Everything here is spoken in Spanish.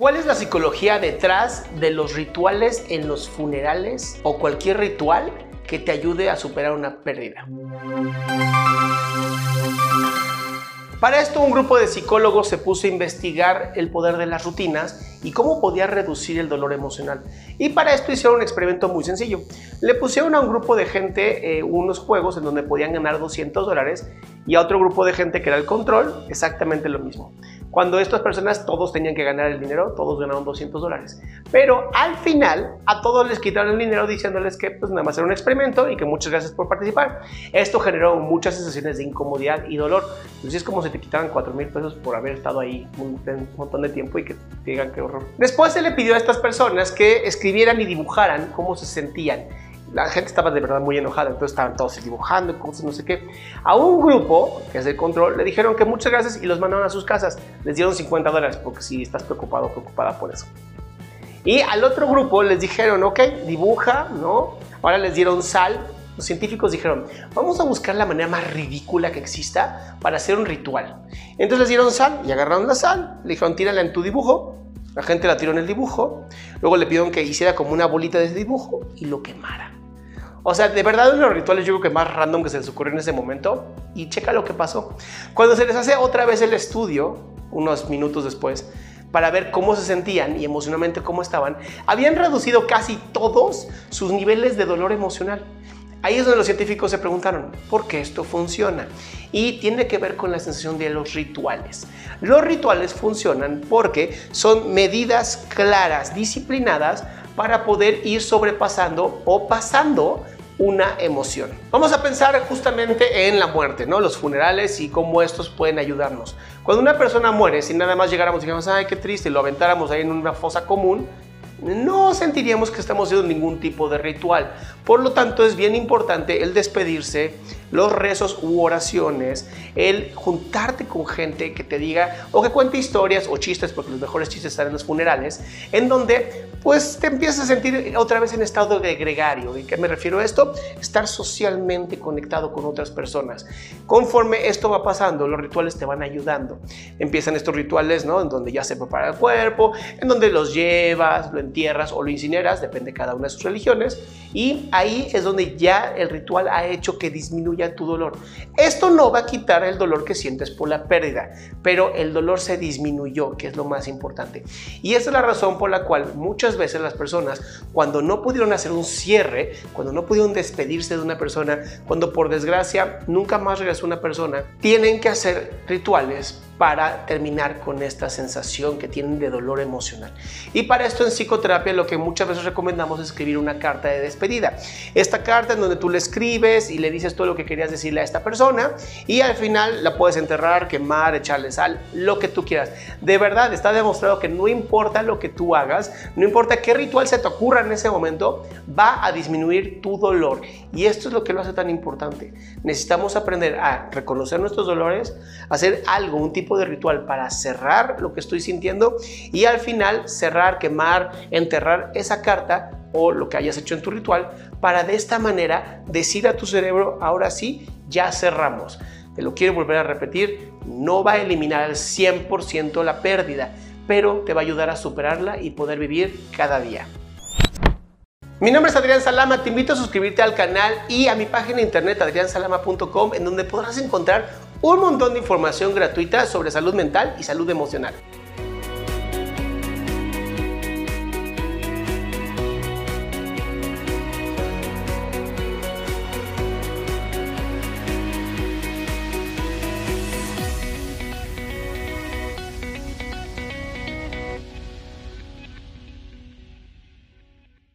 ¿Cuál es la psicología detrás de los rituales en los funerales o cualquier ritual que te ayude a superar una pérdida? Para esto un grupo de psicólogos se puso a investigar el poder de las rutinas y cómo podía reducir el dolor emocional. Y para esto hicieron un experimento muy sencillo. Le pusieron a un grupo de gente eh, unos juegos en donde podían ganar 200 dólares y a otro grupo de gente que era el control exactamente lo mismo. Cuando estas personas todos tenían que ganar el dinero, todos ganaron 200 dólares. Pero al final a todos les quitaron el dinero diciéndoles que pues nada más era un experimento y que muchas gracias por participar. Esto generó muchas sensaciones de incomodidad y dolor. Entonces es como si te quitaran 4 mil pesos por haber estado ahí un, un montón de tiempo y que digan qué horror. Después se le pidió a estas personas que escribieran y dibujaran cómo se sentían la gente estaba de verdad muy enojada, entonces estaban todos dibujando, cosas, no sé qué. A un grupo, que es el control, le dijeron que muchas gracias y los mandaron a sus casas. Les dieron 50 dólares, porque si estás preocupado o preocupada por eso. Y al otro grupo les dijeron, ok, dibuja, ¿no? Ahora les dieron sal. Los científicos dijeron, vamos a buscar la manera más ridícula que exista para hacer un ritual. Entonces les dieron sal y agarraron la sal, le dijeron, tírala en tu dibujo. La gente la tiró en el dibujo. Luego le pidieron que hiciera como una bolita de ese dibujo y lo quemara. O sea, de verdad, uno de los rituales yo creo que más random que se les ocurrió en ese momento. Y checa lo que pasó. Cuando se les hace otra vez el estudio, unos minutos después, para ver cómo se sentían y emocionalmente cómo estaban, habían reducido casi todos sus niveles de dolor emocional. Ahí es donde los científicos se preguntaron, ¿por qué esto funciona? Y tiene que ver con la sensación de los rituales. Los rituales funcionan porque son medidas claras, disciplinadas, para poder ir sobrepasando o pasando una emoción. Vamos a pensar justamente en la muerte, ¿no? Los funerales y cómo estos pueden ayudarnos. Cuando una persona muere, si nada más llegáramos y dijéramos, ay, qué triste, y lo aventáramos ahí en una fosa común, no sentiríamos que estamos haciendo ningún tipo de ritual. Por lo tanto, es bien importante el despedirse, los rezos u oraciones, el juntarte con gente que te diga o que cuente historias o chistes, porque los mejores chistes están en los funerales, en donde pues te empiezas a sentir otra vez en estado de gregario. ¿Y qué me refiero a esto? Estar socialmente conectado con otras personas. Conforme esto va pasando, los rituales te van ayudando. Empiezan estos rituales, ¿no? En donde ya se prepara el cuerpo, en donde los llevas, lo entierras o lo incineras, depende de cada una de sus religiones, y ahí es donde ya el ritual ha hecho que disminuya tu dolor. Esto no va a quitar el dolor que sientes por la pérdida, pero el dolor se disminuyó, que es lo más importante. Y esa es la razón por la cual muchas veces las personas, cuando no pudieron hacer un cierre, cuando no pudieron despedirse de una persona, cuando por desgracia nunca más regresó una persona, tienen que hacer rituales para terminar con esta sensación que tienen de dolor emocional. Y para esto en psicoterapia lo que muchas veces recomendamos es escribir una carta de despedida. Esta carta en donde tú le escribes y le dices todo lo que querías decirle a esta persona y al final la puedes enterrar, quemar, echarle sal, lo que tú quieras. De verdad está demostrado que no importa lo que tú hagas, no importa qué ritual se te ocurra en ese momento, va a disminuir tu dolor. Y esto es lo que lo hace tan importante. Necesitamos aprender a reconocer nuestros dolores, hacer algo, un de ritual para cerrar lo que estoy sintiendo y al final cerrar, quemar, enterrar esa carta o lo que hayas hecho en tu ritual para de esta manera decir a tu cerebro, ahora sí, ya cerramos. Te lo quiero volver a repetir, no va a eliminar al 100% la pérdida, pero te va a ayudar a superarla y poder vivir cada día. Mi nombre es Adrián Salama, te invito a suscribirte al canal y a mi página internet adriansalama.com en donde podrás encontrar un montón de información gratuita sobre salud mental y salud emocional.